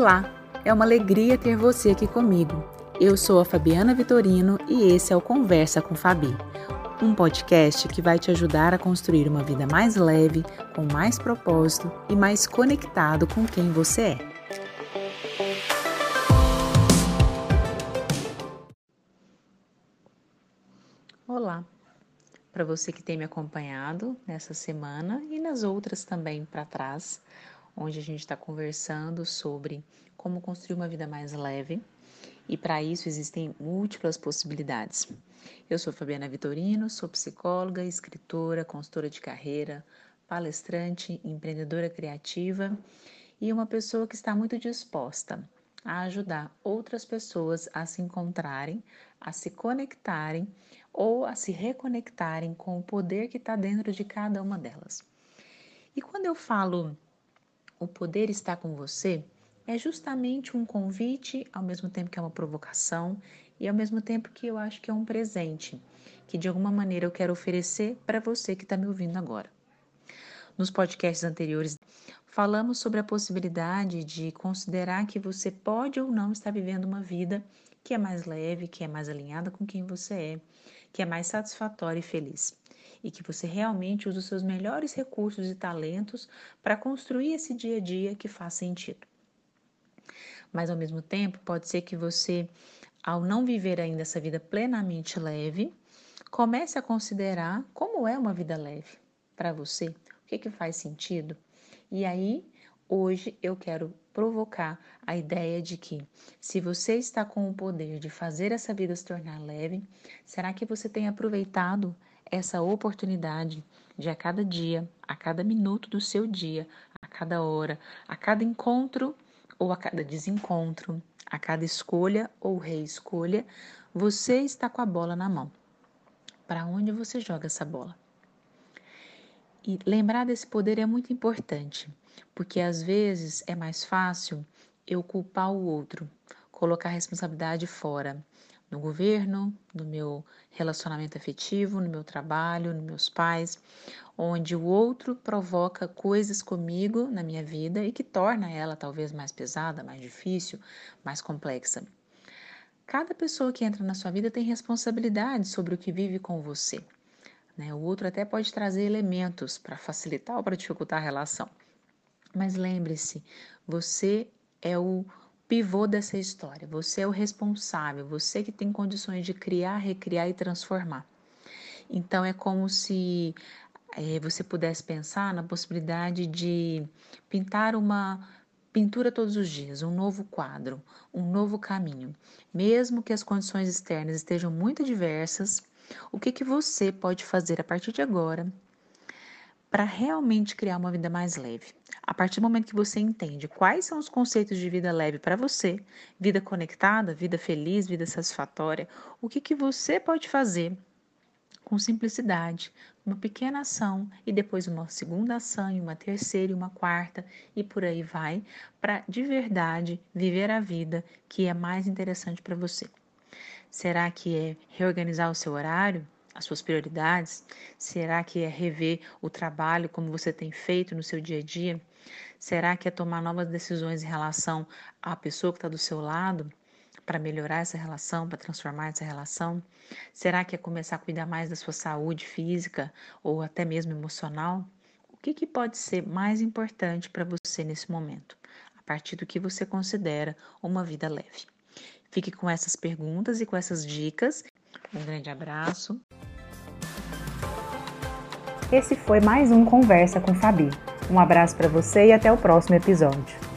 Olá, é uma alegria ter você aqui comigo. Eu sou a Fabiana Vitorino e esse é o Conversa com Fabi, um podcast que vai te ajudar a construir uma vida mais leve, com mais propósito e mais conectado com quem você é. Olá, para você que tem me acompanhado nessa semana e nas outras também para trás onde a gente está conversando sobre como construir uma vida mais leve. E para isso existem múltiplas possibilidades. Eu sou Fabiana Vitorino, sou psicóloga, escritora, consultora de carreira, palestrante, empreendedora criativa e uma pessoa que está muito disposta a ajudar outras pessoas a se encontrarem, a se conectarem ou a se reconectarem com o poder que está dentro de cada uma delas. E quando eu falo o poder está com você é justamente um convite, ao mesmo tempo que é uma provocação e ao mesmo tempo que eu acho que é um presente, que de alguma maneira eu quero oferecer para você que está me ouvindo agora. Nos podcasts anteriores, falamos sobre a possibilidade de considerar que você pode ou não estar vivendo uma vida que é mais leve, que é mais alinhada com quem você é, que é mais satisfatória e feliz e que você realmente use os seus melhores recursos e talentos para construir esse dia a dia que faz sentido. Mas ao mesmo tempo, pode ser que você, ao não viver ainda essa vida plenamente leve, comece a considerar como é uma vida leve para você, o que, que faz sentido. E aí, hoje eu quero provocar a ideia de que, se você está com o poder de fazer essa vida se tornar leve, será que você tem aproveitado essa oportunidade de a cada dia, a cada minuto do seu dia, a cada hora, a cada encontro ou a cada desencontro, a cada escolha ou reescolha, você está com a bola na mão. Para onde você joga essa bola? E lembrar desse poder é muito importante, porque às vezes é mais fácil eu culpar o outro, colocar a responsabilidade fora, no governo, no meu relacionamento afetivo, no meu trabalho, nos meus pais, onde o outro provoca coisas comigo na minha vida e que torna ela talvez mais pesada, mais difícil, mais complexa. Cada pessoa que entra na sua vida tem responsabilidade sobre o que vive com você. Né? O outro até pode trazer elementos para facilitar ou para dificultar a relação. Mas lembre-se, você é o pivô dessa história. Você é o responsável, você que tem condições de criar, recriar e transformar. Então é como se é, você pudesse pensar na possibilidade de pintar uma pintura todos os dias, um novo quadro, um novo caminho. Mesmo que as condições externas estejam muito diversas, o que, que você pode fazer a partir de agora para realmente criar uma vida mais leve. A partir do momento que você entende quais são os conceitos de vida leve para você, vida conectada, vida feliz, vida satisfatória, o que, que você pode fazer com simplicidade, uma pequena ação e depois uma segunda ação, e uma terceira e uma quarta e por aí vai, para de verdade viver a vida que é mais interessante para você. Será que é reorganizar o seu horário? As suas prioridades? Será que é rever o trabalho como você tem feito no seu dia a dia? Será que é tomar novas decisões em relação à pessoa que está do seu lado? Para melhorar essa relação, para transformar essa relação? Será que é começar a cuidar mais da sua saúde física ou até mesmo emocional? O que, que pode ser mais importante para você nesse momento, a partir do que você considera uma vida leve? Fique com essas perguntas e com essas dicas. Um grande abraço. Esse foi mais um Conversa com Fabi. Um abraço para você e até o próximo episódio.